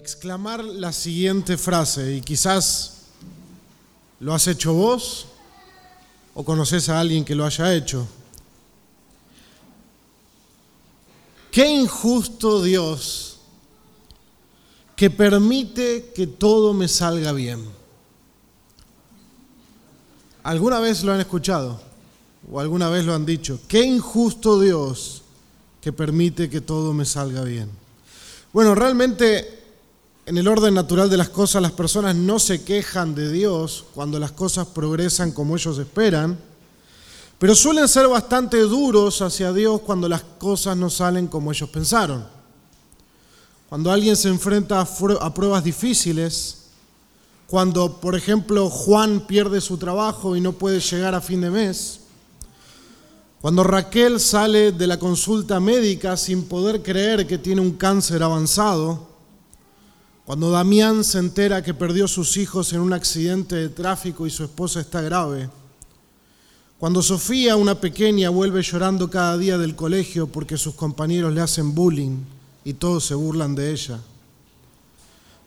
exclamar la siguiente frase y quizás lo has hecho vos o conoces a alguien que lo haya hecho. Qué injusto Dios que permite que todo me salga bien. ¿Alguna vez lo han escuchado? ¿O alguna vez lo han dicho? Qué injusto Dios que permite que todo me salga bien. Bueno, realmente en el orden natural de las cosas las personas no se quejan de Dios cuando las cosas progresan como ellos esperan, pero suelen ser bastante duros hacia Dios cuando las cosas no salen como ellos pensaron. Cuando alguien se enfrenta a pruebas difíciles, cuando por ejemplo Juan pierde su trabajo y no puede llegar a fin de mes, cuando Raquel sale de la consulta médica sin poder creer que tiene un cáncer avanzado, cuando Damián se entera que perdió sus hijos en un accidente de tráfico y su esposa está grave. Cuando Sofía, una pequeña, vuelve llorando cada día del colegio porque sus compañeros le hacen bullying y todos se burlan de ella.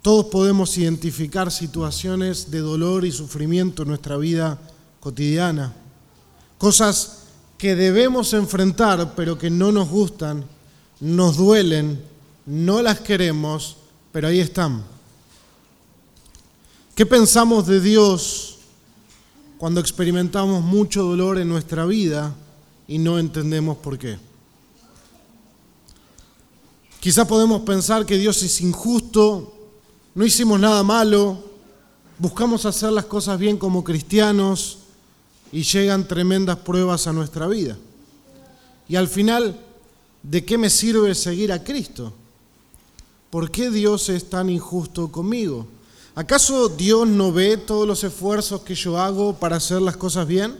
Todos podemos identificar situaciones de dolor y sufrimiento en nuestra vida cotidiana. Cosas que debemos enfrentar pero que no nos gustan, nos duelen, no las queremos pero ahí están. ¿Qué pensamos de Dios cuando experimentamos mucho dolor en nuestra vida y no entendemos por qué? Quizá podemos pensar que Dios es injusto, no hicimos nada malo, buscamos hacer las cosas bien como cristianos y llegan tremendas pruebas a nuestra vida. Y al final, ¿de qué me sirve seguir a Cristo? ¿Por qué Dios es tan injusto conmigo? ¿Acaso Dios no ve todos los esfuerzos que yo hago para hacer las cosas bien?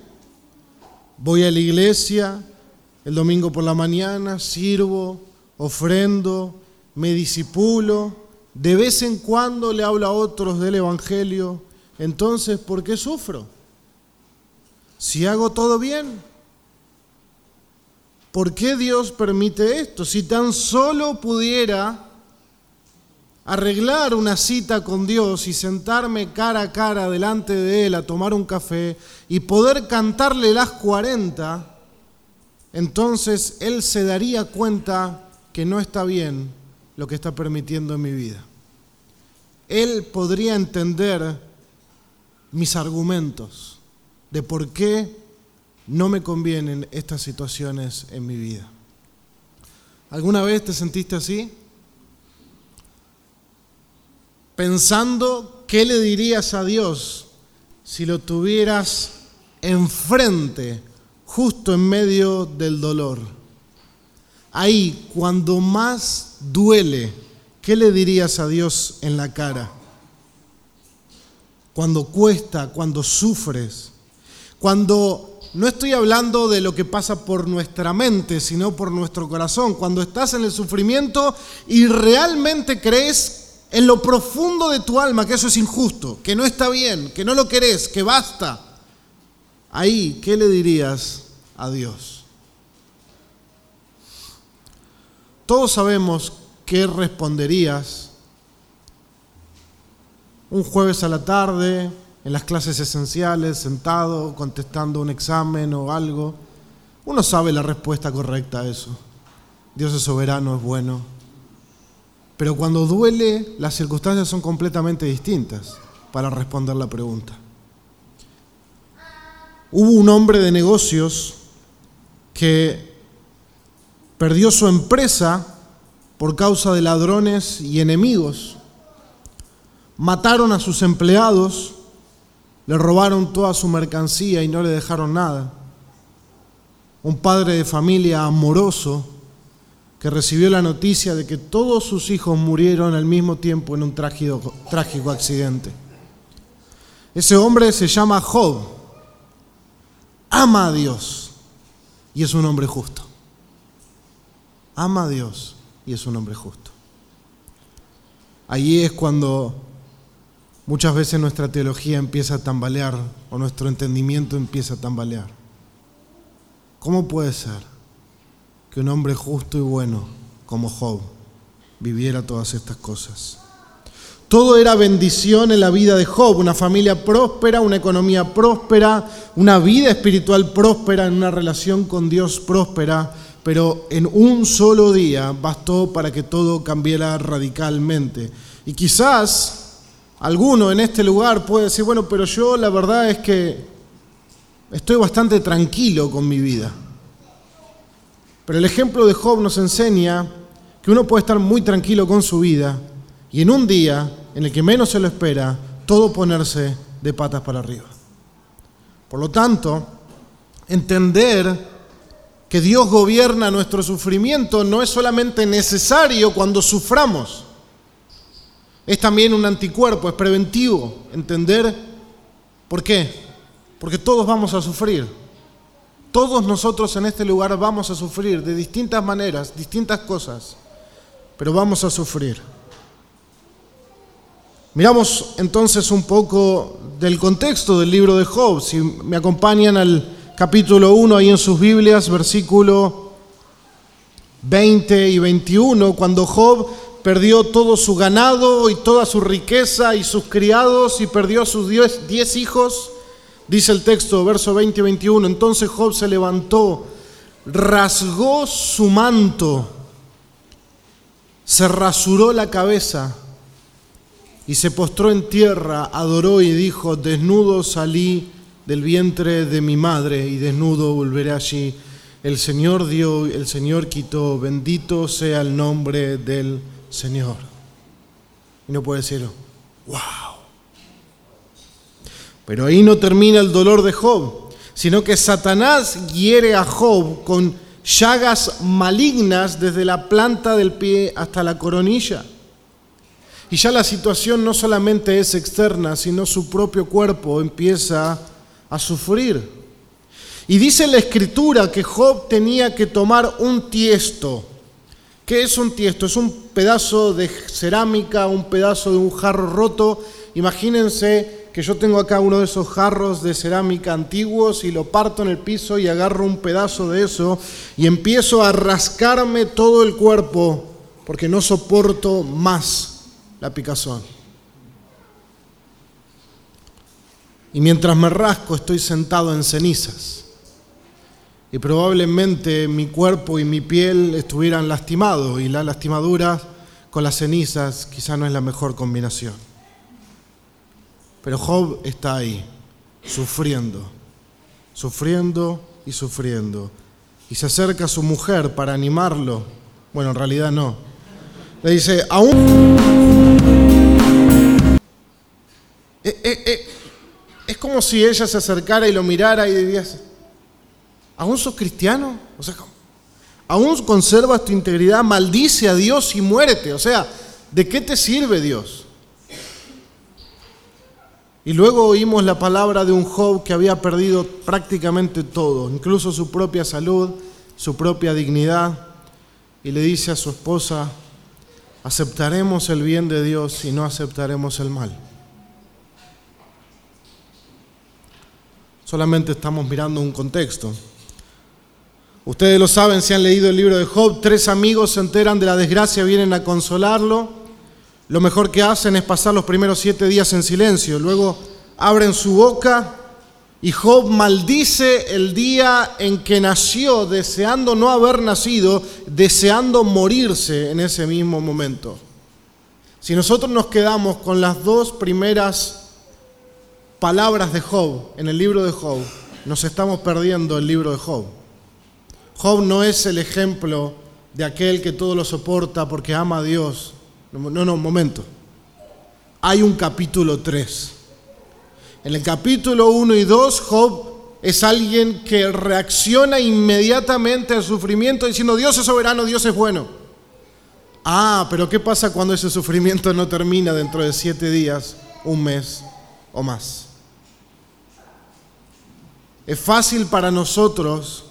Voy a la iglesia el domingo por la mañana, sirvo, ofrendo, me disipulo, de vez en cuando le hablo a otros del Evangelio. Entonces, ¿por qué sufro? Si hago todo bien, ¿por qué Dios permite esto? Si tan solo pudiera arreglar una cita con Dios y sentarme cara a cara delante de Él a tomar un café y poder cantarle las 40, entonces Él se daría cuenta que no está bien lo que está permitiendo en mi vida. Él podría entender mis argumentos de por qué no me convienen estas situaciones en mi vida. ¿Alguna vez te sentiste así? Pensando qué le dirías a Dios si lo tuvieras enfrente, justo en medio del dolor. Ahí, cuando más duele, ¿qué le dirías a Dios en la cara? Cuando cuesta, cuando sufres, cuando no estoy hablando de lo que pasa por nuestra mente, sino por nuestro corazón, cuando estás en el sufrimiento y realmente crees en lo profundo de tu alma que eso es injusto, que no está bien, que no lo querés, que basta, ahí, ¿qué le dirías a Dios? Todos sabemos qué responderías un jueves a la tarde, en las clases esenciales, sentado, contestando un examen o algo. Uno sabe la respuesta correcta a eso. Dios es soberano, es bueno. Pero cuando duele, las circunstancias son completamente distintas para responder la pregunta. Hubo un hombre de negocios que perdió su empresa por causa de ladrones y enemigos. Mataron a sus empleados, le robaron toda su mercancía y no le dejaron nada. Un padre de familia amoroso que recibió la noticia de que todos sus hijos murieron al mismo tiempo en un trágico, trágico accidente. Ese hombre se llama Job, ama a Dios y es un hombre justo. Ama a Dios y es un hombre justo. Allí es cuando muchas veces nuestra teología empieza a tambalear o nuestro entendimiento empieza a tambalear. ¿Cómo puede ser? Que un hombre justo y bueno como Job viviera todas estas cosas. Todo era bendición en la vida de Job, una familia próspera, una economía próspera, una vida espiritual próspera, en una relación con Dios próspera, pero en un solo día bastó para que todo cambiara radicalmente. Y quizás alguno en este lugar puede decir, bueno, pero yo la verdad es que estoy bastante tranquilo con mi vida. Pero el ejemplo de Job nos enseña que uno puede estar muy tranquilo con su vida y en un día en el que menos se lo espera, todo ponerse de patas para arriba. Por lo tanto, entender que Dios gobierna nuestro sufrimiento no es solamente necesario cuando suframos, es también un anticuerpo, es preventivo. Entender por qué, porque todos vamos a sufrir. Todos nosotros en este lugar vamos a sufrir de distintas maneras, distintas cosas, pero vamos a sufrir. Miramos entonces un poco del contexto del libro de Job. Si me acompañan al capítulo 1 ahí en sus Biblias, versículo 20 y 21, cuando Job perdió todo su ganado y toda su riqueza y sus criados y perdió a sus diez, hijos, dice el texto, verso 20 y 21, entonces Job se levantó, rasgó su manto, se rasuró la cabeza y se postró en tierra, adoró y dijo, desnudo salí del vientre de mi madre y desnudo volveré allí. El Señor dio, el Señor quitó, bendito sea el nombre del Señor. Y no puede decir, wow. Pero ahí no termina el dolor de Job, sino que Satanás hiere a Job con llagas malignas desde la planta del pie hasta la coronilla. Y ya la situación no solamente es externa, sino su propio cuerpo empieza a sufrir. Y dice la escritura que Job tenía que tomar un tiesto. ¿Qué es un tiesto? Es un pedazo de cerámica, un pedazo de un jarro roto. Imagínense que yo tengo acá uno de esos jarros de cerámica antiguos y lo parto en el piso y agarro un pedazo de eso y empiezo a rascarme todo el cuerpo porque no soporto más la picazón. Y mientras me rasco estoy sentado en cenizas. Y probablemente mi cuerpo y mi piel estuvieran lastimados y la lastimadura con las cenizas quizá no es la mejor combinación. Pero Job está ahí, sufriendo, sufriendo y sufriendo. Y se acerca a su mujer para animarlo. Bueno, en realidad no. Le dice, aún eh, eh, eh, es como si ella se acercara y lo mirara y diría, ¿aún sos cristiano? O sea, ¿aún conservas tu integridad? Maldice a Dios y muérete. O sea, ¿de qué te sirve Dios? Y luego oímos la palabra de un Job que había perdido prácticamente todo, incluso su propia salud, su propia dignidad, y le dice a su esposa, aceptaremos el bien de Dios y no aceptaremos el mal. solamente estamos mirando un contexto. Ustedes lo saben, si han leído el libro de Job, tres amigos se enteran de la desgracia, vienen a consolarlo. Lo mejor que hacen es pasar los primeros siete días en silencio. Luego abren su boca y Job maldice el día en que nació, deseando no haber nacido, deseando morirse en ese mismo momento. Si nosotros nos quedamos con las dos primeras palabras de Job en el libro de Job, nos estamos perdiendo el libro de Job. Job no es el ejemplo de aquel que todo lo soporta porque ama a Dios. No, no, un momento. Hay un capítulo 3. En el capítulo 1 y 2, Job es alguien que reacciona inmediatamente al sufrimiento diciendo, Dios es soberano, Dios es bueno. Ah, pero ¿qué pasa cuando ese sufrimiento no termina dentro de siete días, un mes o más? Es fácil para nosotros,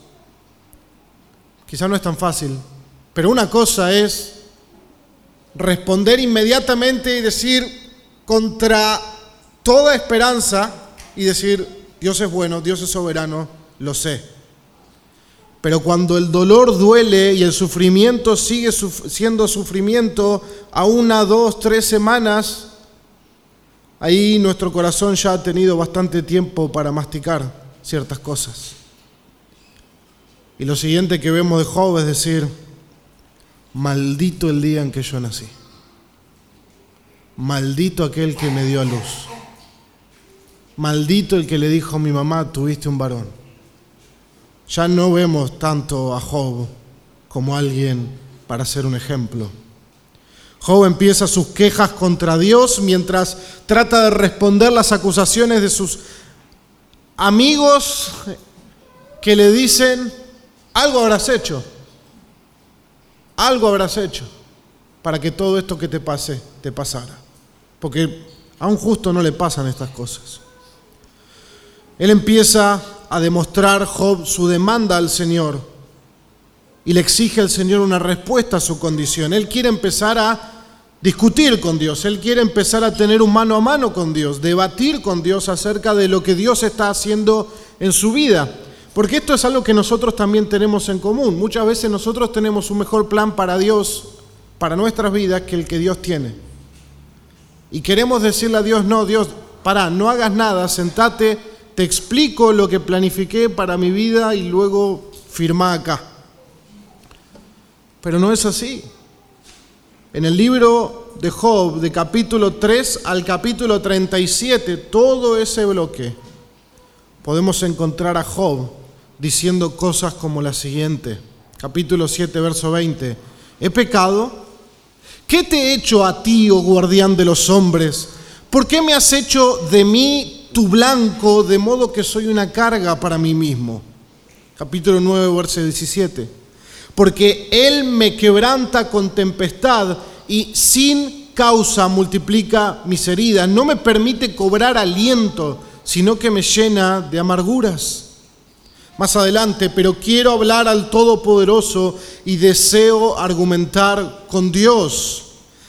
quizá no es tan fácil, pero una cosa es responder inmediatamente y decir contra toda esperanza y decir, Dios es bueno, Dios es soberano, lo sé. Pero cuando el dolor duele y el sufrimiento sigue siendo sufrimiento a una, dos, tres semanas, ahí nuestro corazón ya ha tenido bastante tiempo para masticar ciertas cosas. Y lo siguiente que vemos de Job es decir, maldito el día en que yo nací, maldito aquel que me dio a luz, maldito el que le dijo a mi mamá, tuviste un varón. Ya no vemos tanto a Job como alguien para ser un ejemplo. Job empieza sus quejas contra Dios mientras trata de responder las acusaciones de sus amigos que le dicen, algo habrás hecho, algo habrás hecho para que todo esto que te pase te pasara. Porque a un justo no le pasan estas cosas. Él empieza a demostrar Job su demanda al Señor y le exige al Señor una respuesta a su condición. Él quiere empezar a discutir con Dios, él quiere empezar a tener un mano a mano con Dios, debatir con Dios acerca de lo que Dios está haciendo en su vida. Porque esto es algo que nosotros también tenemos en común. Muchas veces nosotros tenemos un mejor plan para Dios, para nuestras vidas, que el que Dios tiene. Y queremos decirle a Dios, no, Dios, para, no hagas nada, sentate, te explico lo que planifiqué para mi vida y luego firma acá. Pero no es así. En el libro de Job, de capítulo 3 al capítulo 37, todo ese bloque, podemos encontrar a Job diciendo cosas como la siguiente. Capítulo 7, verso 20. ¿He pecado? ¿Qué te he hecho a ti, oh guardián de los hombres? ¿Por qué me has hecho de mí tu blanco, de modo que soy una carga para mí mismo? Capítulo 9, verso 17 porque Él me quebranta con tempestad y sin causa multiplica mis heridas. No me permite cobrar aliento, sino que me llena de amarguras. Más adelante, pero quiero hablar al Todopoderoso y deseo argumentar con Dios.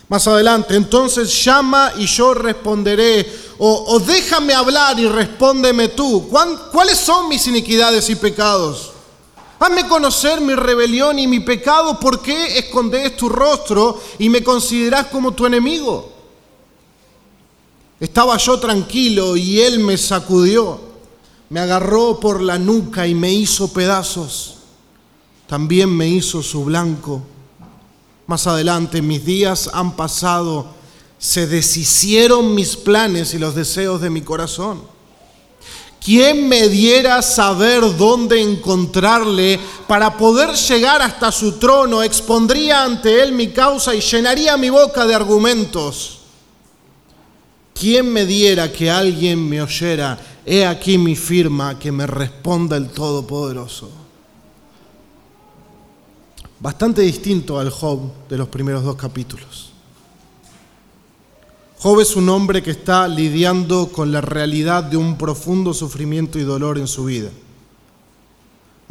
Más adelante, entonces llama y yo responderé, o, déjame hablar y respóndeme tú. ¿Cuáles son mis iniquidades y pecados? Hazme conocer mi rebelión y mi pecado. ¿Por qué escondes tu rostro y me consideras como tu enemigo? Estaba yo tranquilo y él me sacudió. Me agarró por la nuca y me hizo pedazos. También me hizo su blanco. Más adelante mis días han pasado. Se deshicieron mis planes y los deseos de mi corazón. ¿Quién me diera saber dónde encontrarle para poder llegar hasta su trono? Expondría ante él mi causa y llenaría mi boca de argumentos. ¿Quién me diera que alguien me oyera? He aquí mi firma que me responda el Todopoderoso. Bastante distinto al Job de los primeros dos capítulos. Job es un hombre que está lidiando con la realidad de un profundo sufrimiento y dolor en su vida.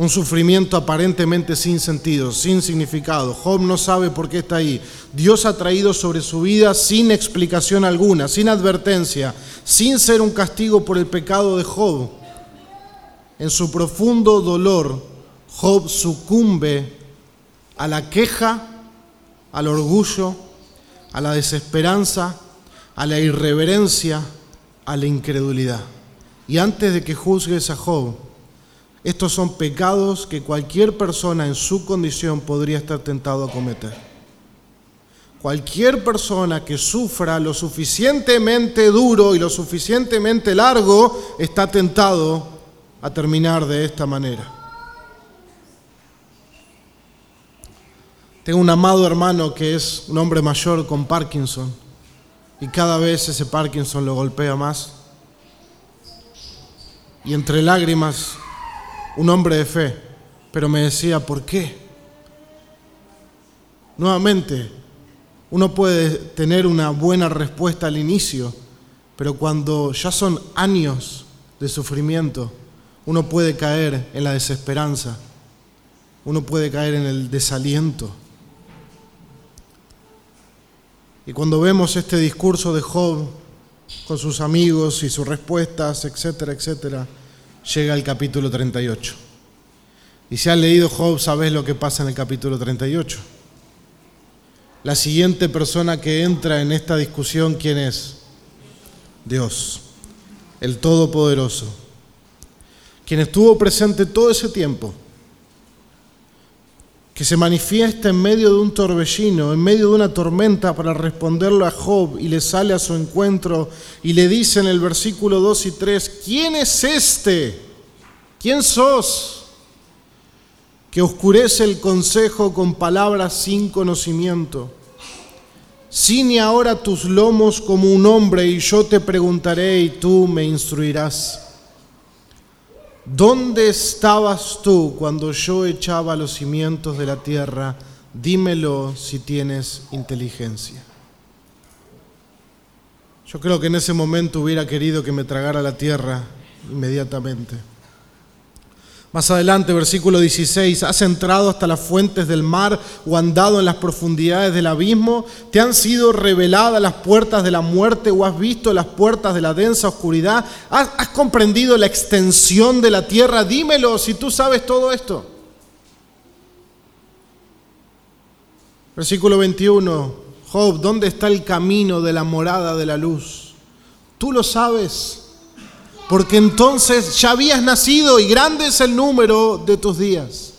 Un sufrimiento aparentemente sin sentido, sin significado. Job no sabe por qué está ahí. Dios ha traído sobre su vida sin explicación alguna, sin advertencia, sin ser un castigo por el pecado de Job. En su profundo dolor, Job sucumbe a la queja, al orgullo, a la desesperanza a la irreverencia, a la incredulidad. Y antes de que juzgues a Job, estos son pecados que cualquier persona en su condición podría estar tentado a cometer. Cualquier persona que sufra lo suficientemente duro y lo suficientemente largo está tentado a terminar de esta manera. Tengo un amado hermano que es un hombre mayor con Parkinson y cada vez ese Parkinson lo golpea más. Y entre lágrimas, un hombre de fe, pero me decía, ¿por qué? Nuevamente, uno puede tener una buena respuesta al inicio, pero cuando ya son años de sufrimiento, uno puede caer en la desesperanza, uno puede caer en el desaliento. Y cuando vemos este discurso de Job con sus amigos y sus respuestas, etcétera, etcétera, llega el capítulo 38. Y si has leído Job, sabes lo que pasa en el capítulo 38. La siguiente persona que entra en esta discusión, ¿quién es? Dios, el Todopoderoso, quien estuvo presente todo ese tiempo, que se manifiesta en medio de un torbellino, en medio de una tormenta para responderle a Job y le sale a su encuentro y le dice en el versículo 2 y 3, ¿quién es este? ¿Quién sos? que oscurece el consejo con palabras sin conocimiento. Cine ahora tus lomos como un hombre y yo te preguntaré y tú me instruirás. ¿Dónde estabas tú cuando yo echaba los cimientos de la tierra? Dímelo si tienes inteligencia. Yo creo que en ese momento hubiera querido que me tragara la tierra inmediatamente. Más adelante, versículo 16, ¿has entrado hasta las fuentes del mar o andado en las profundidades del abismo? ¿Te han sido reveladas las puertas de la muerte o has visto las puertas de la densa oscuridad? ¿Has, has comprendido la extensión de la tierra? Dímelo si tú sabes todo esto. Versículo 21, Job, ¿dónde está el camino de la morada de la luz? Tú lo sabes porque entonces ya habías nacido y grande es el número de tus días.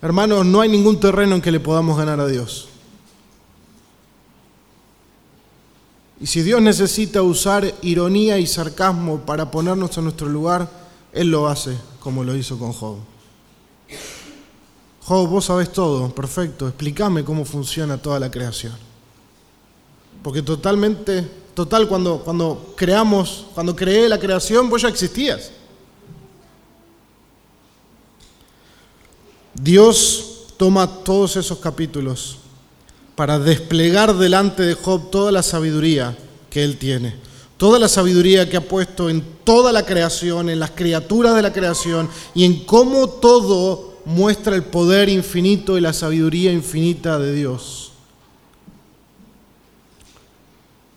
Hermanos, no hay ningún terreno en que le podamos ganar a Dios. Y si Dios necesita usar ironía y sarcasmo para ponernos en nuestro lugar, Él lo hace, como lo hizo con Job. Job, vos sabés todo, perfecto, explícame cómo funciona toda la creación. Porque totalmente Total, cuando, cuando creamos, cuando creé la creación, vos ya existías. Dios toma todos esos capítulos para desplegar delante de Job toda la sabiduría que él tiene, toda la sabiduría que ha puesto en toda la creación, en las criaturas de la creación y en cómo todo muestra el poder infinito y la sabiduría infinita de Dios.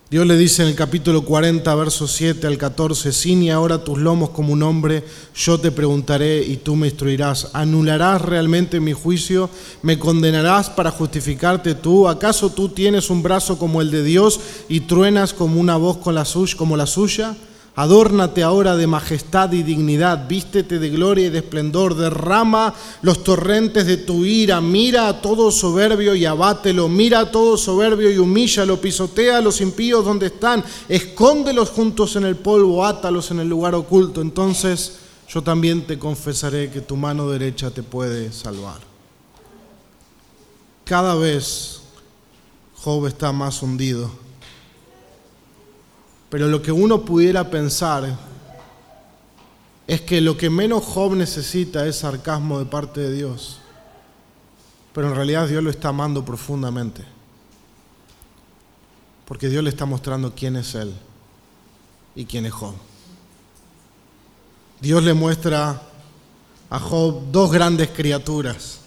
Dios le dice en el capítulo 40, versos 7 al 14, Cine ahora tus lomos como un hombre, yo te preguntaré y tú me instruirás. ¿Anularás realmente mi juicio? ¿Me condenarás para justificarte tú? ¿Acaso tú tienes un brazo como el de Dios y truenas como una voz con como la suya? Adórnate ahora de majestad y dignidad, vístete de gloria y de esplendor, derrama los torrentes de tu ira, mira a todo soberbio y abátelo, mira a todo soberbio y humíllalo, pisotea a los impíos donde están, escóndelos juntos en el polvo, átalos en el lugar oculto, entonces yo también te confesaré que tu mano derecha te puede salvar. Cada vez Job está más hundido pero lo que uno pudiera pensar es que lo que menos Job necesita es sarcasmo de parte de Dios. Pero en realidad Dios lo está amando profundamente. Porque Dios le está mostrando quién es Él y quién es Job. Dios le muestra a Job dos grandes criaturas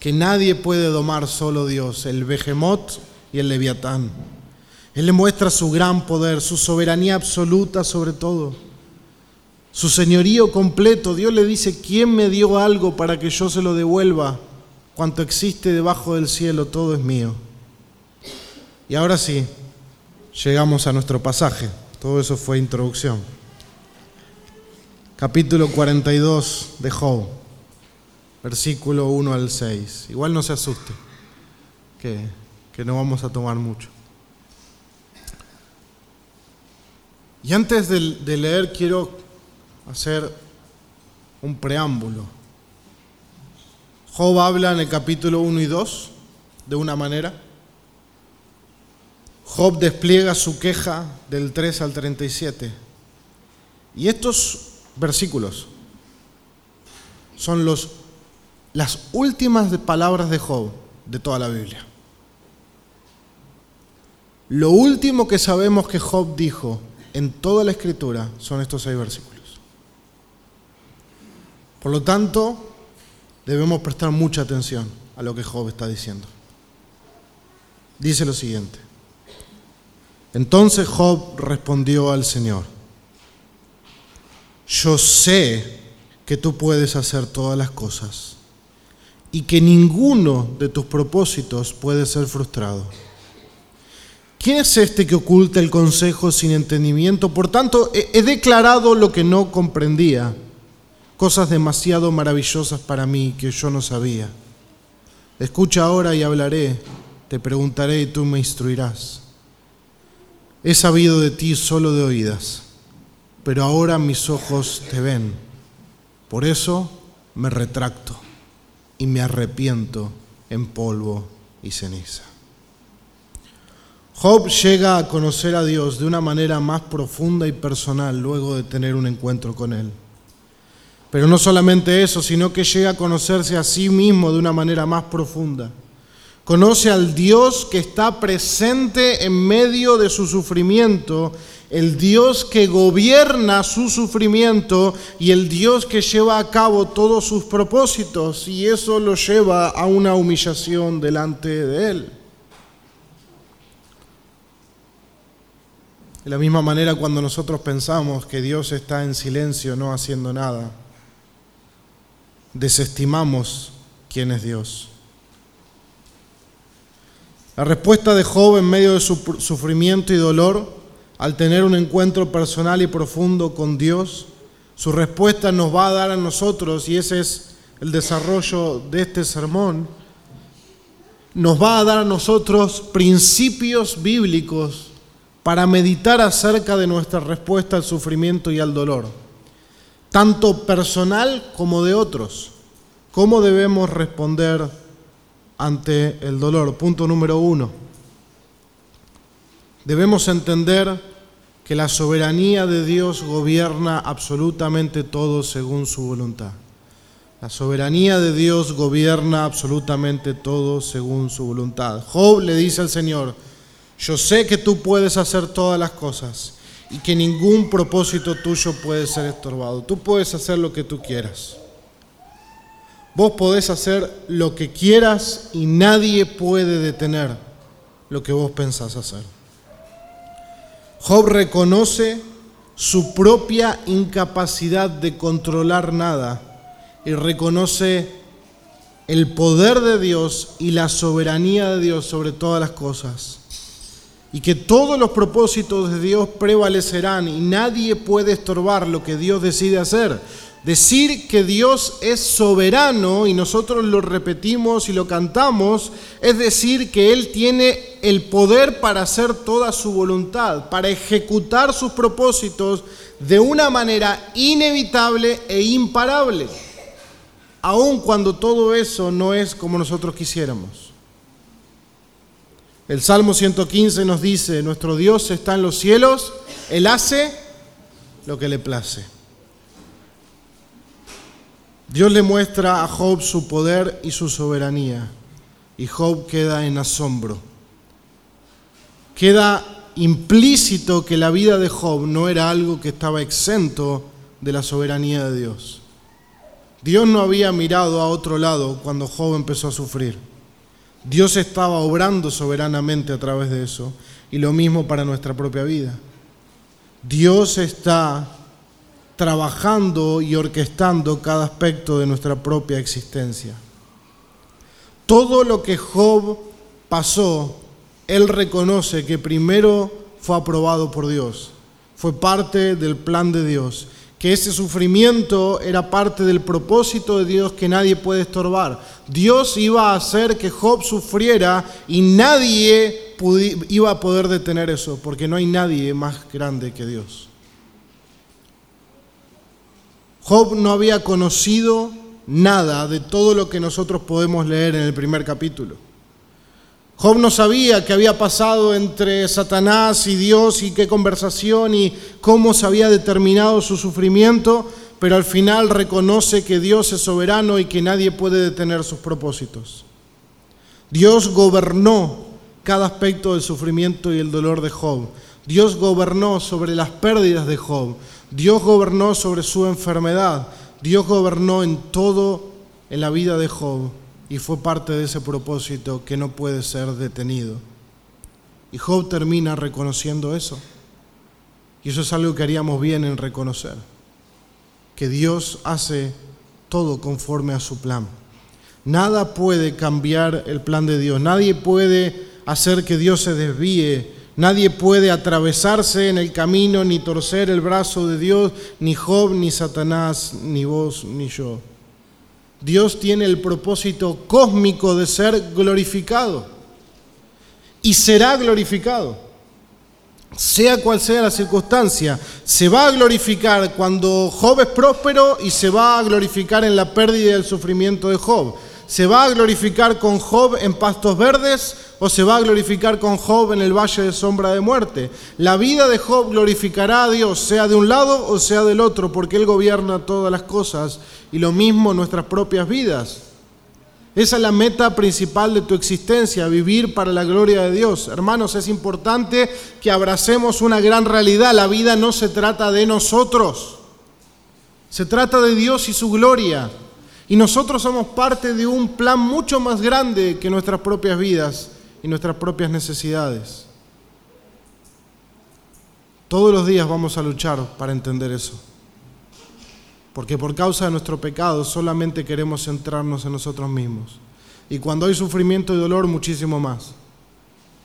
que nadie puede domar, solo Dios, el Behemoth y el Leviatán. Él le muestra su gran poder, su soberanía absoluta sobre todo, su señorío completo. Dios le dice, ¿quién me dio algo para que yo se lo devuelva? Cuanto existe debajo del cielo, todo es mío. Y ahora sí, llegamos a nuestro pasaje. Todo eso fue introducción. Capítulo 42 de Job, versículo 1 al 6. Igual no se asuste, que, que no vamos a tomar mucho. Y antes de, leer quiero hacer un preámbulo. Job habla en el capítulo 1 y 2 de una manera. Job despliega su queja del 3 al 37. Y estos versículos son los, las últimas palabras de Job de toda la Biblia. Lo último que sabemos que Job dijo en toda la escritura son estos seis versículos. Por lo tanto, debemos prestar mucha atención a lo que Job está diciendo. Dice lo siguiente. Entonces Job respondió al Señor, yo sé que tú puedes hacer todas las cosas y que ninguno de tus propósitos puede ser frustrado. ¿Quién es este que oculta el consejo sin entendimiento? Por tanto, he declarado lo que no comprendía, cosas demasiado maravillosas para mí que yo no sabía. Escucha ahora y hablaré, te preguntaré y tú me instruirás. He sabido de ti solo de oídas, pero ahora mis ojos te ven. Por eso me retracto y me arrepiento en polvo y ceniza. Job llega a conocer a Dios de una manera más profunda y personal luego de tener un encuentro con Él. Pero no solamente eso, sino que llega a conocerse a sí mismo de una manera más profunda. Conoce al Dios que está presente en medio de su sufrimiento el Dios que gobierna su sufrimiento y el Dios que lleva a cabo todos sus propósitos y eso lo lleva a una humillación delante de Él. De la misma manera cuando nosotros pensamos que Dios está en silencio no haciendo nada, desestimamos quién es Dios. La respuesta de Job en medio de su sufrimiento y dolor al tener un encuentro personal y profundo con Dios, su respuesta nos va a dar a nosotros, y ese es el desarrollo de este sermón, nos va a dar a nosotros principios bíblicos para meditar acerca de nuestra respuesta al sufrimiento y al dolor, tanto personal como de otros. ¿Cómo debemos responder ante el dolor? Punto número uno. Debemos entender que la soberanía de Dios gobierna absolutamente todo según su voluntad. La soberanía de Dios gobierna absolutamente todo según su voluntad. Job le dice al Señor, yo sé que tú puedes hacer todas las cosas y que ningún propósito tuyo puede ser estorbado. Tú puedes hacer lo que tú quieras. Vos podés hacer lo que quieras y nadie puede detener lo que vos pensás hacer. Job reconoce su propia incapacidad de controlar nada y reconoce el poder de Dios y la soberanía de Dios sobre todas las cosas. Y que todos los propósitos de Dios prevalecerán y nadie puede estorbar lo que Dios decide hacer. Decir que Dios es soberano y nosotros lo repetimos y lo cantamos, es decir que Él tiene el poder para hacer toda su voluntad, para ejecutar sus propósitos de una manera inevitable e imparable, aun cuando todo eso no es como nosotros quisiéramos. El Salmo 115 nos dice, nuestro Dios está en los cielos, Él hace lo que le place. Dios le muestra a Job su poder y su soberanía, y Job queda en asombro. Queda implícito que la vida de Job no era algo que estaba exento de la soberanía de Dios. Dios no había mirado a otro lado cuando Job empezó a sufrir. Dios estaba obrando soberanamente a través de eso, y lo mismo para nuestra propia vida. Dios está trabajando y orquestando cada aspecto de nuestra propia existencia. Todo lo que Job pasó, él reconoce que primero fue aprobado por Dios, fue parte del plan de Dios, que ese sufrimiento era parte del propósito de Dios que nadie puede estorbar. Dios iba a hacer que Job sufriera y nadie iba a poder detener eso, porque no hay nadie más grande que Dios. Job no había conocido nada de todo lo que nosotros podemos leer en el primer capítulo. Job no sabía qué había pasado entre Satanás y Dios y qué conversación y cómo se había determinado su sufrimiento, pero al final reconoce que Dios es soberano y que nadie puede detener sus propósitos. Dios gobernó cada aspecto del sufrimiento y el dolor de Job. Dios gobernó sobre las pérdidas de Job. Dios gobernó sobre su enfermedad, Dios gobernó en todo en la vida de Job y fue parte de ese propósito que no puede ser detenido. Y Job termina reconociendo eso. Y eso es algo que haríamos bien en reconocer, que Dios hace todo conforme a su plan. Nada puede cambiar el plan de Dios, nadie puede hacer que Dios se desvíe Nadie puede atravesarse en el camino ni torcer el brazo de Dios, ni Job, ni Satanás, ni vos, ni yo. Dios tiene el propósito cósmico de ser glorificado y será glorificado. Sea cual sea la circunstancia, se va a glorificar cuando Job es próspero y se va a glorificar en la pérdida y el sufrimiento de Job. ¿Se va a glorificar con Job en pastos verdes o se va a glorificar con Job en el valle de sombra de muerte? La vida de Job glorificará a Dios, sea de un lado o sea del otro, porque Él gobierna todas las cosas y lo mismo nuestras propias vidas. Esa es la meta principal de tu existencia, vivir para la gloria de Dios. Hermanos, es importante que abracemos una gran realidad. La vida no se trata de nosotros, se trata de Dios y su gloria. Y nosotros somos parte de un plan mucho más grande que nuestras propias vidas y nuestras propias necesidades. Todos los días vamos a luchar para entender eso. Porque por causa de nuestro pecado solamente queremos centrarnos en nosotros mismos. Y cuando hay sufrimiento y dolor, muchísimo más.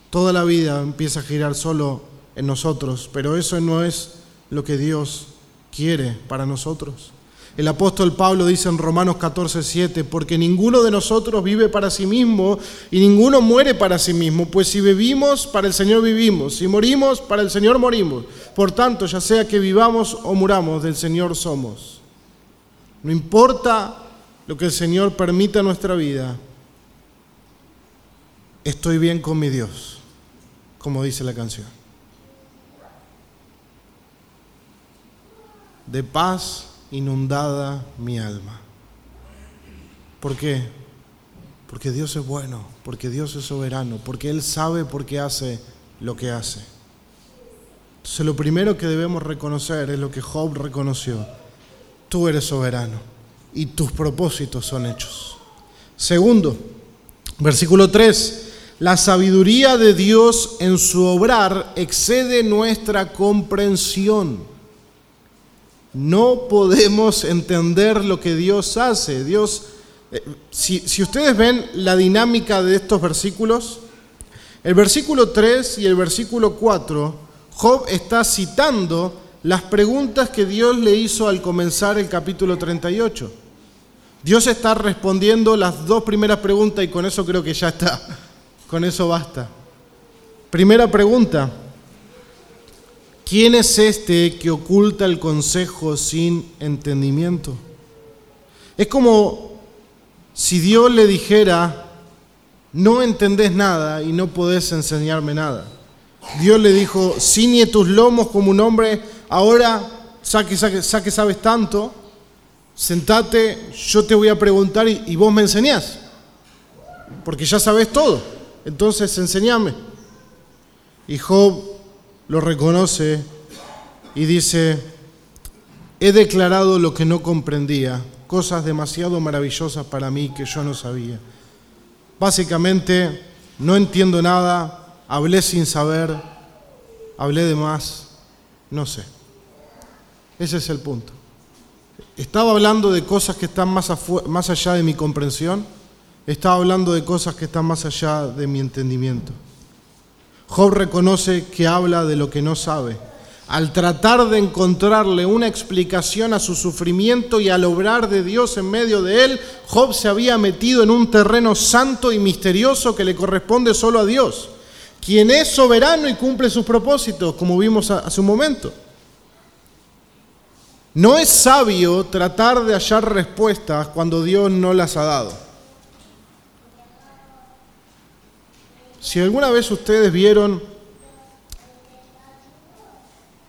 Toda la vida empieza a girar solo en nosotros, pero eso no es lo que Dios quiere para nosotros. El apóstol Pablo dice en Romanos 14, 7, porque ninguno de nosotros vive para sí mismo y ninguno muere para sí mismo, pues si vivimos, para el Señor vivimos, si morimos, para el Señor morimos. Por tanto, ya sea que vivamos o muramos, del Señor somos. No importa lo que el Señor permita en nuestra vida, estoy bien con mi Dios, como dice la canción. De paz inundada mi alma. ¿Por qué? Porque Dios es bueno, porque Dios es soberano, porque Él sabe por qué hace lo que hace. Entonces lo primero que debemos reconocer es lo que Job reconoció. Tú eres soberano y tus propósitos son hechos. Segundo, versículo 3. La sabiduría de Dios en su obrar excede nuestra comprensión no podemos entender lo que Dios hace. Dios, eh, si, si, ustedes ven la dinámica de estos versículos, el versículo 3 y el versículo 4, Job está citando las preguntas que Dios le hizo al comenzar el capítulo 38. Dios está respondiendo las dos primeras preguntas y con eso creo que ya está, con eso basta. Primera pregunta, ¿Quién es este que oculta el consejo sin entendimiento? Es como si Dios le dijera, no entendés nada y no podés enseñarme nada. Dios le dijo, ciñe tus lomos como un hombre, ahora saque, saque, saque sabes tanto, sentate, yo te voy a preguntar y, vos me enseñás, porque ya sabes todo, entonces enseñame. Y Job lo reconoce y dice, he declarado lo que no comprendía, cosas demasiado maravillosas para mí que yo no sabía. Básicamente, no entiendo nada, hablé sin saber, hablé de más, no sé. Ese es el punto. Estaba hablando de cosas que están más, más allá de mi comprensión, estaba hablando de cosas que están más allá de mi entendimiento. Job reconoce que habla de lo que no sabe. Al tratar de encontrarle una explicación a su sufrimiento y al obrar de Dios en medio de él, Job se había metido en un terreno santo y misterioso que le corresponde solo a Dios, quien es soberano y cumple sus propósitos, como vimos hace un momento. No es sabio tratar de hallar respuestas cuando Dios no las ha dado. Si alguna vez ustedes vieron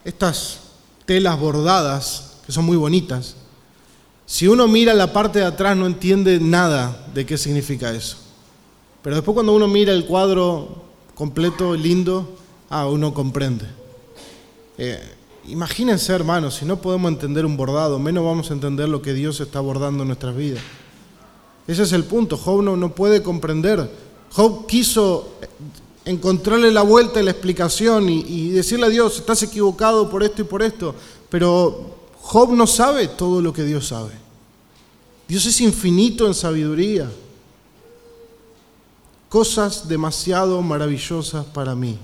estas telas bordadas, que son muy bonitas, si uno mira la parte de atrás no entiende nada de qué significa eso. Pero después cuando uno mira el cuadro completo, lindo, ah, uno comprende. Eh, imagínense, hermanos, si no podemos entender un bordado, menos vamos a entender lo que Dios está bordando en nuestras vidas. Ese es el punto. Job no, no puede comprender Job quiso encontrarle la vuelta y la explicación y, decirle a Dios, estás equivocado por esto y por esto, pero Job no sabe todo lo que Dios sabe. Dios es infinito en sabiduría. Cosas demasiado maravillosas para mí.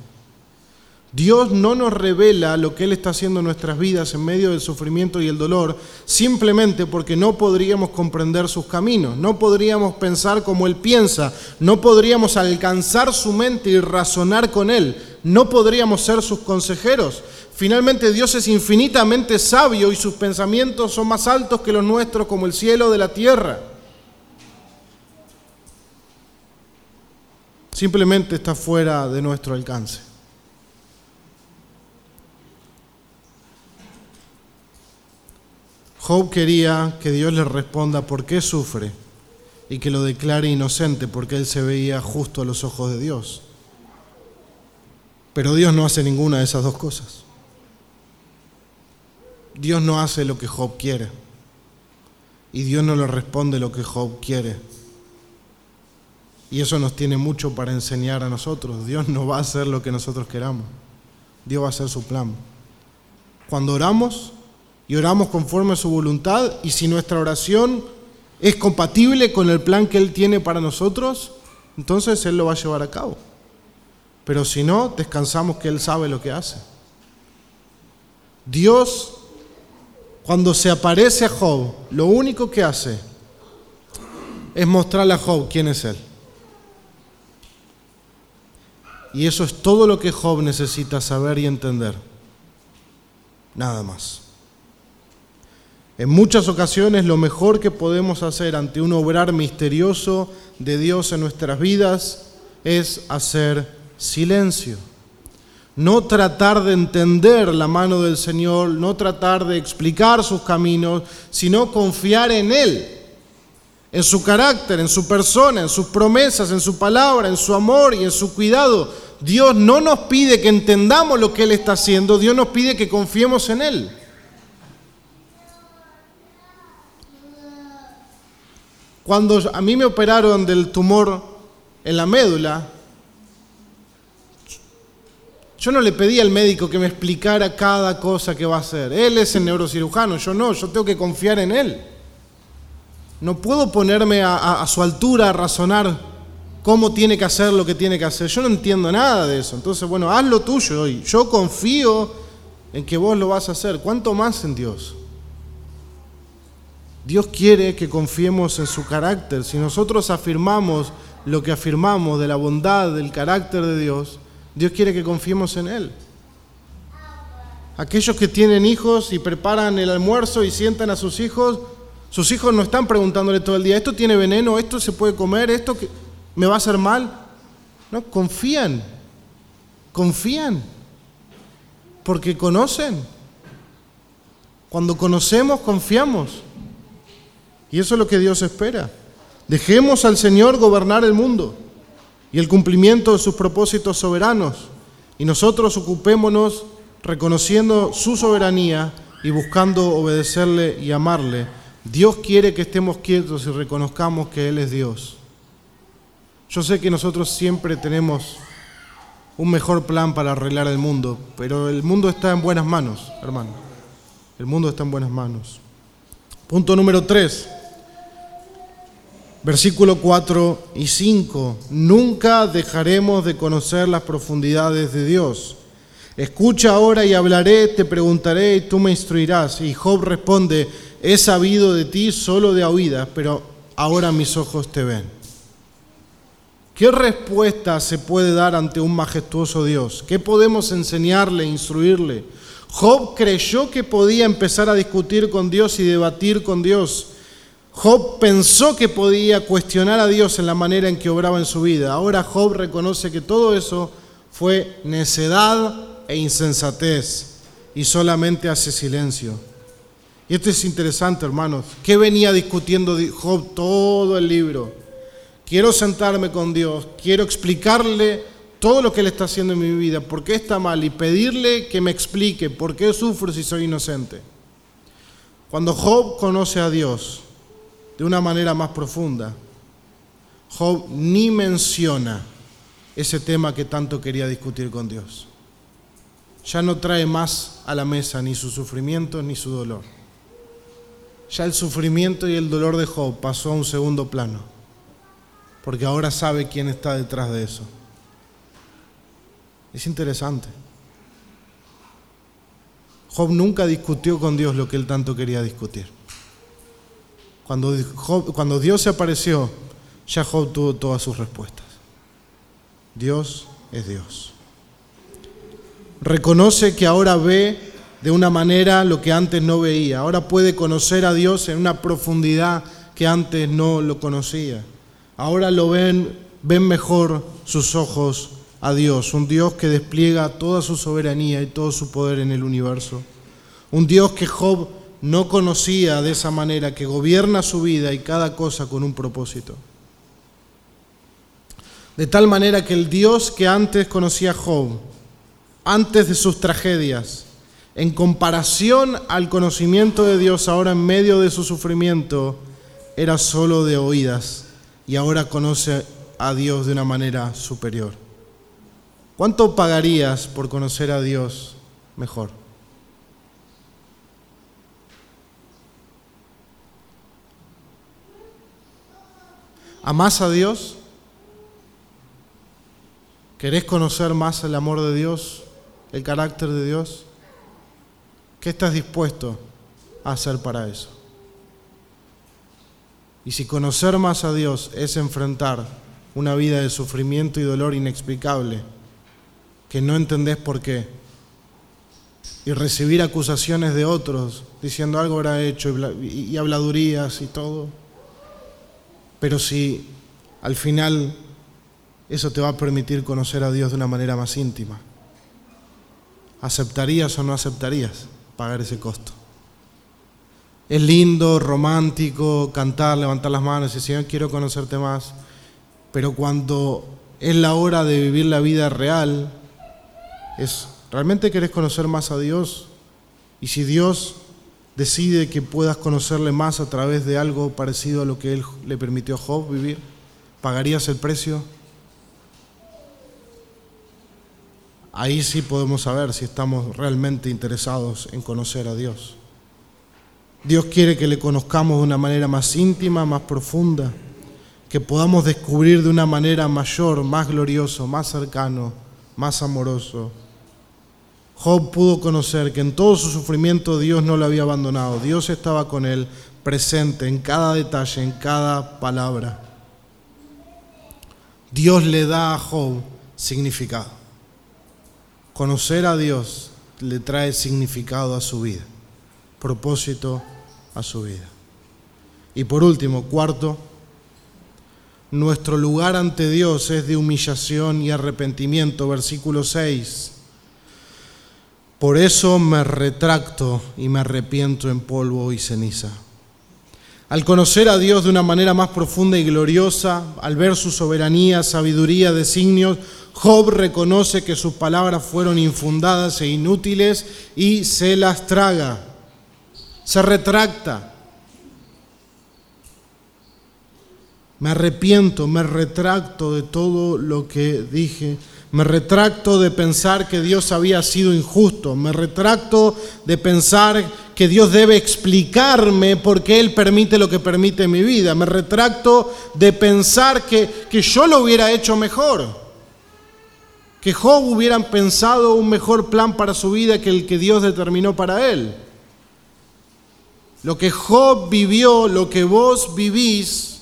Dios no nos revela lo que Él está haciendo en nuestras vidas en medio del sufrimiento y el dolor simplemente porque no podríamos comprender sus caminos, no podríamos pensar como Él piensa, no podríamos alcanzar su mente y razonar con Él, no podríamos ser sus consejeros. Finalmente Dios es infinitamente sabio y sus pensamientos son más altos que los nuestros como el cielo de la tierra. Simplemente está fuera de nuestro alcance. Job quería que Dios le responda por qué sufre y que lo declare inocente porque él se veía justo a los ojos de Dios. Pero Dios no hace ninguna de esas dos cosas. Dios no hace lo que Job quiere. Y Dios no le responde lo que Job quiere. Y eso nos tiene mucho para enseñar a nosotros. Dios no va a hacer lo que nosotros queramos. Dios va a hacer su plan. Cuando oramos, y oramos conforme a su voluntad y si nuestra oración es compatible con el plan que Él tiene para nosotros, entonces Él lo va a llevar a cabo. Pero si no, descansamos que Él sabe lo que hace. Dios, cuando se aparece a Job, lo único que hace es mostrarle a Job quién es Él. Y eso es todo lo que Job necesita saber y entender. Nada más. En muchas ocasiones lo mejor que podemos hacer ante un obrar misterioso de Dios en nuestras vidas es hacer silencio. No tratar de entender la mano del Señor, no tratar de explicar sus caminos, sino confiar en Él, en su carácter, en su persona, en sus promesas, en su palabra, en su amor y en su cuidado. Dios no nos pide que entendamos lo que Él está haciendo, Dios nos pide que confiemos en Él. Cuando a mí me operaron del tumor en la médula, yo no le pedí al médico que me explicara cada cosa que va a hacer. Él es el neurocirujano, yo no, yo tengo que confiar en él. No puedo ponerme a, su altura a razonar cómo tiene que hacer lo que tiene que hacer. Yo no entiendo nada de eso. Entonces, bueno, haz lo tuyo hoy. Yo confío en que vos lo vas a hacer. ¿Cuánto más en Dios? Dios quiere que confiemos en su carácter. Si nosotros afirmamos lo que afirmamos de la bondad, del carácter de Dios, Dios quiere que confiemos en Él. Aquellos que tienen hijos y preparan el almuerzo y sientan a sus hijos, sus hijos no están preguntándole todo el día, ¿esto tiene veneno? ¿Esto se puede comer? ¿Esto me va a hacer mal? No, confían, confían, porque conocen. Cuando conocemos, confiamos. Y eso es lo que Dios espera. Dejemos al Señor gobernar el mundo y el cumplimiento de sus propósitos soberanos. Y nosotros ocupémonos reconociendo su soberanía y buscando obedecerle y amarle. Dios quiere que estemos quietos y reconozcamos que Él es Dios. Yo sé que nosotros siempre tenemos un mejor plan para arreglar el mundo, pero el mundo está en buenas manos, hermano. El mundo está en buenas manos. Punto número tres. Versículo 4 y 5. Nunca dejaremos de conocer las profundidades de Dios. Escucha ahora y hablaré, te preguntaré y tú me instruirás. Y Job responde, he sabido de ti solo de oídas, pero ahora mis ojos te ven. ¿Qué respuesta se puede dar ante un majestuoso Dios? ¿Qué podemos enseñarle, instruirle? Job creyó que podía empezar a discutir con Dios y debatir con Dios. Job pensó que podía cuestionar a Dios en la manera en que obraba en su vida. Ahora Job reconoce que todo eso fue necedad e insensatez y solamente hace silencio. Y esto es interesante, hermanos. ¿Qué venía discutiendo Job todo el libro? Quiero sentarme con Dios, quiero explicarle todo lo que Él está haciendo en mi vida, por qué está mal y pedirle que me explique por qué sufro si soy inocente. Cuando Job conoce a Dios, de una manera más profunda. Job ni menciona ese tema que tanto quería discutir con Dios. Ya no trae más a la mesa ni su sufrimiento ni su dolor. Ya el sufrimiento y el dolor de Job pasó a un segundo plano, porque ahora sabe quién está detrás de eso. Es interesante. Job nunca discutió con Dios lo que él tanto quería discutir. Cuando, cuando Dios se apareció, ya Job tuvo todas sus respuestas. Dios es Dios. Reconoce que ahora ve de una manera lo que antes no veía. Ahora puede conocer a Dios en una profundidad que antes no lo conocía. Ahora lo ven, ven mejor sus ojos a Dios, un Dios que despliega toda su soberanía y todo su poder en el universo. Un Dios que Job no conocía de esa manera, que gobierna su vida y cada cosa con un propósito. De tal manera que el Dios que antes conocía Job, antes de sus tragedias, en comparación al conocimiento de Dios ahora en medio de su sufrimiento, era solo de oídas y ahora conoce a Dios de una manera superior. ¿Cuánto pagarías por conocer a Dios mejor? ¿Amás a Dios? ¿Querés conocer más el amor de Dios, el carácter de Dios? ¿Qué estás dispuesto a hacer para eso? Y si conocer más a Dios es enfrentar una vida de sufrimiento y dolor inexplicable, que no entendés por qué. Y recibir acusaciones de otros diciendo algo habrá hecho y, habladurías y todo. Pero si al final eso te va a permitir conocer a Dios de una manera más íntima, ¿aceptarías o no aceptarías pagar ese costo? Es lindo, romántico, cantar, levantar las manos y decir, Señor, quiero conocerte más. Pero cuando es la hora de vivir la vida real, es, ¿realmente querés conocer más a Dios? Y si Dios decide que puedas conocerle más a través de algo parecido a lo que Él le permitió a Job vivir, ¿pagarías el precio? Ahí sí podemos saber si estamos realmente interesados en conocer a Dios. Dios quiere que le conozcamos de una manera más íntima, más profunda, que podamos descubrir de una manera mayor, más glorioso, más cercano, más amoroso Job pudo conocer que en todo su sufrimiento Dios no lo había abandonado. Dios estaba con él presente en cada detalle, en cada palabra. Dios le da a Job significado. Conocer a Dios le trae significado a su vida, propósito a su vida. Y por último, cuarto, nuestro lugar ante Dios es de humillación y arrepentimiento, versículo 6. Por eso me retracto y me arrepiento en polvo y ceniza. Al conocer a Dios de una manera más profunda y gloriosa, al ver su soberanía, sabiduría, designios, Job reconoce que sus palabras fueron infundadas e inútiles y se las traga. Se retracta. Me arrepiento, me retracto de todo lo que dije me retracto de pensar que Dios había sido injusto. Me retracto de pensar que Dios debe explicarme por qué Él permite lo que permite en mi vida. Me retracto de pensar que, que yo lo hubiera hecho mejor. Que Job hubiera pensado un mejor plan para su vida que el que Dios determinó para él. Lo que Job vivió, lo que vos vivís,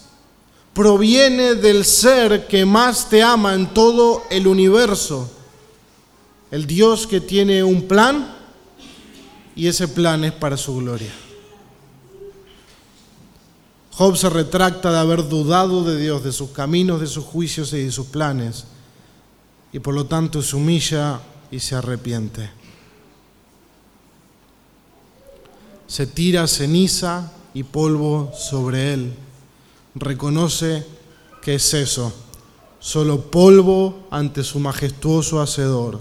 proviene del ser que más te ama en todo el universo. El Dios que tiene un plan y ese plan es para su gloria. Job se retracta de haber dudado de Dios, de sus caminos, de sus juicios y de sus planes, y por lo tanto se humilla y se arrepiente. Se tira ceniza y polvo sobre él reconoce que es eso, solo polvo ante su majestuoso Hacedor.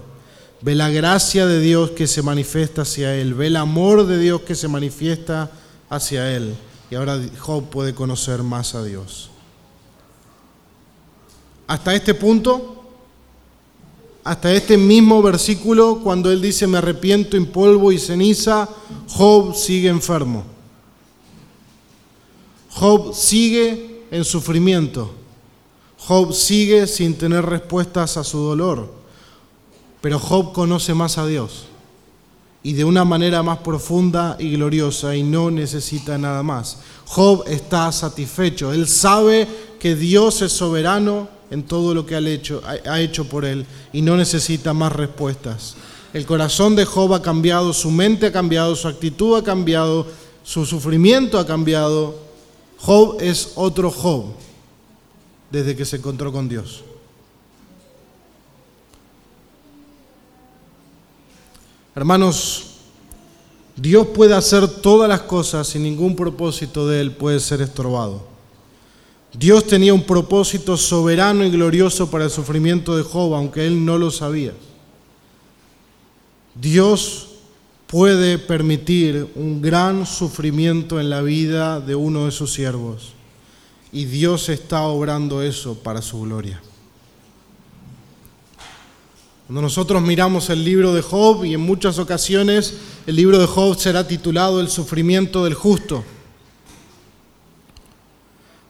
Ve la gracia de Dios que se manifiesta hacia él, ve el amor de Dios que se manifiesta hacia él. Y ahora Job puede conocer más a Dios. Hasta este punto, hasta este mismo versículo, cuando él dice, me arrepiento en polvo y ceniza, Job sigue enfermo. Job sigue en sufrimiento. Job sigue sin tener respuestas a su dolor. Pero Job conoce más a Dios. y de una manera más profunda y gloriosa y no necesita nada más. Job está satisfecho, él sabe que Dios es soberano en todo lo que ha hecho, por él y no necesita más respuestas. El corazón de Job ha cambiado, su mente ha cambiado, su actitud ha cambiado, su sufrimiento ha cambiado. Job es otro Job desde que se encontró con Dios. Hermanos, Dios puede hacer todas las cosas y ningún propósito de Él puede ser estorbado. Dios tenía un propósito soberano y glorioso para el sufrimiento de Job, aunque Él no lo sabía. Dios puede permitir un gran sufrimiento en la vida de uno de sus siervos y Dios está obrando eso para su gloria. Cuando nosotros miramos el libro de Job, y en muchas ocasiones el libro de Job será titulado El sufrimiento del justo.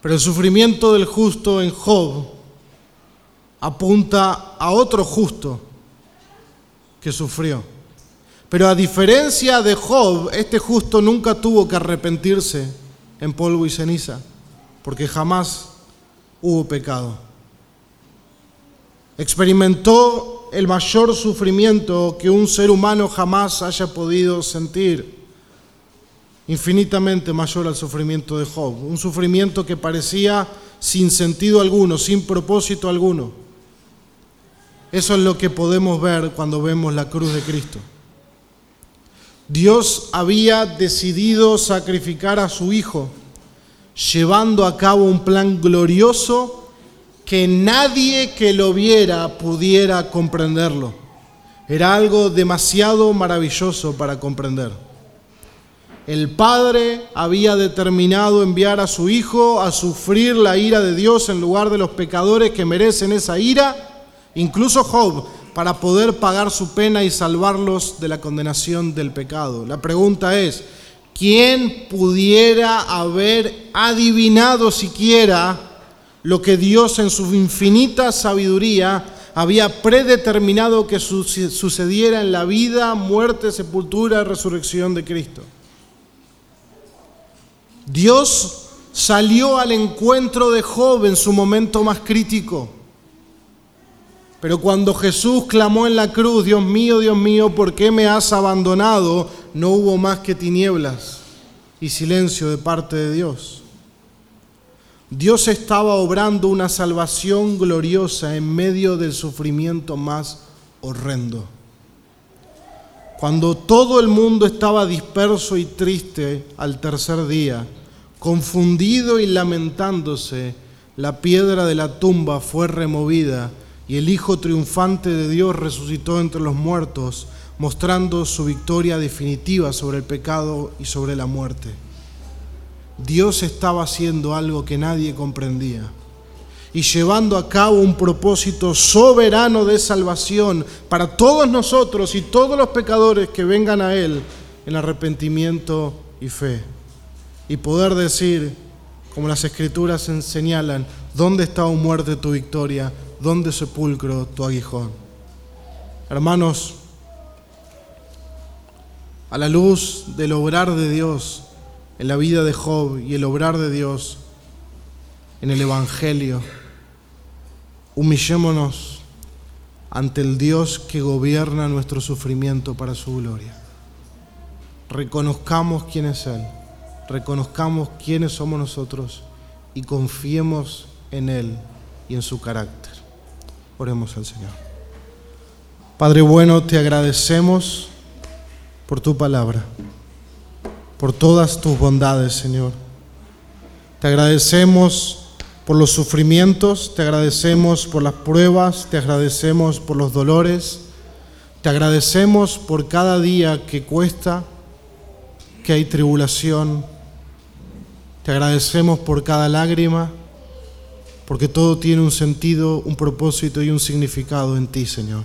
Pero el sufrimiento del justo en Job apunta a otro justo que sufrió. Pero a diferencia de Job, este justo nunca tuvo que arrepentirse en polvo y ceniza, porque jamás hubo pecado. Experimentó el mayor sufrimiento que un ser humano jamás haya podido sentir, infinitamente mayor al sufrimiento de Job, un sufrimiento que parecía sin sentido alguno, sin propósito alguno. Eso es lo que podemos ver cuando vemos la cruz de Cristo. Dios había decidido sacrificar a su Hijo, llevando a cabo un plan glorioso que nadie que lo viera pudiera comprenderlo. Era algo demasiado maravilloso para comprender. El Padre había determinado enviar a su Hijo a sufrir la ira de Dios en lugar de los pecadores que merecen esa ira, incluso Job, para poder pagar su pena y salvarlos de la condenación del pecado. La pregunta es, ¿quién pudiera haber adivinado siquiera lo que Dios en su infinita sabiduría había predeterminado que sucediera en la vida, muerte, sepultura resurrección de Cristo. Dios salió al encuentro de Job en su momento más crítico. Pero cuando Jesús clamó en la cruz, Dios mío, Dios mío, ¿por qué me has abandonado? No hubo más que tinieblas y silencio de parte de Dios. Dios estaba obrando una salvación gloriosa en medio del sufrimiento más horrendo. Cuando todo el mundo estaba disperso y triste al tercer día, confundido y lamentándose, la piedra de la tumba fue removida y el Hijo triunfante de Dios resucitó entre los muertos, mostrando su victoria definitiva sobre el pecado y sobre la muerte. Dios estaba haciendo algo que nadie comprendía y llevando a cabo un propósito soberano de salvación para todos nosotros y todos los pecadores que vengan a Él en arrepentimiento y fe. Y poder decir, como las escrituras señalan, ¿dónde está, o muerte, tu victoria? ¿Dónde sepulcro tu aguijón? Hermanos, a la luz del obrar de Dios, en la vida de Job y el obrar de Dios en el Evangelio. Humillémonos ante el Dios que gobierna nuestro sufrimiento para su gloria. Reconozcamos quién es Él, reconozcamos quiénes somos nosotros y confiemos en Él y en su carácter. Oremos al Señor. Padre bueno, te agradecemos por tu palabra por todas tus bondades, Señor. Te agradecemos por los sufrimientos, te agradecemos por las pruebas, te agradecemos por los dolores, te agradecemos por cada día que cuesta, que hay tribulación, te agradecemos por cada lágrima, porque todo tiene un sentido, un propósito y un significado en ti, Señor.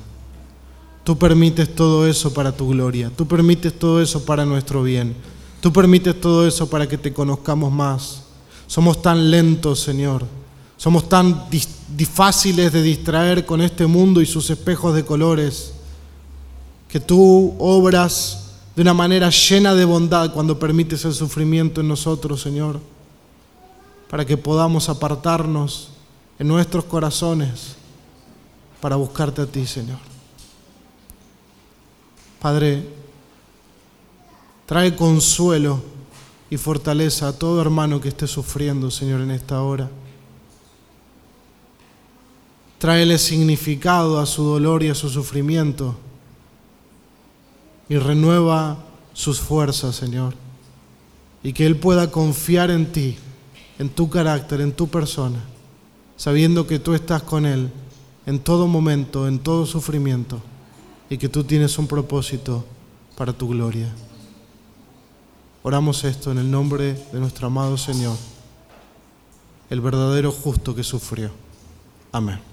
Tú permites todo eso para tu gloria, tú permites todo eso para nuestro bien. Tú permites todo eso para que te conozcamos más. Somos tan lentos, Señor. Somos tan fáciles de distraer con este mundo y sus espejos de colores, que tú obras de una manera llena de bondad cuando permites el sufrimiento en nosotros, Señor, para que podamos apartarnos en nuestros corazones para buscarte a ti, Señor. Padre, trae consuelo y fortaleza a todo hermano que esté sufriendo, Señor, en esta hora. Tráele significado a su dolor y a su sufrimiento y renueva sus fuerzas, Señor. Y que Él pueda confiar en ti, en tu carácter, en tu persona, sabiendo que tú estás con Él en todo momento, en todo sufrimiento, y que tú tienes un propósito para tu gloria. Oramos esto en el nombre de nuestro amado Señor, el verdadero justo que sufrió. Amén.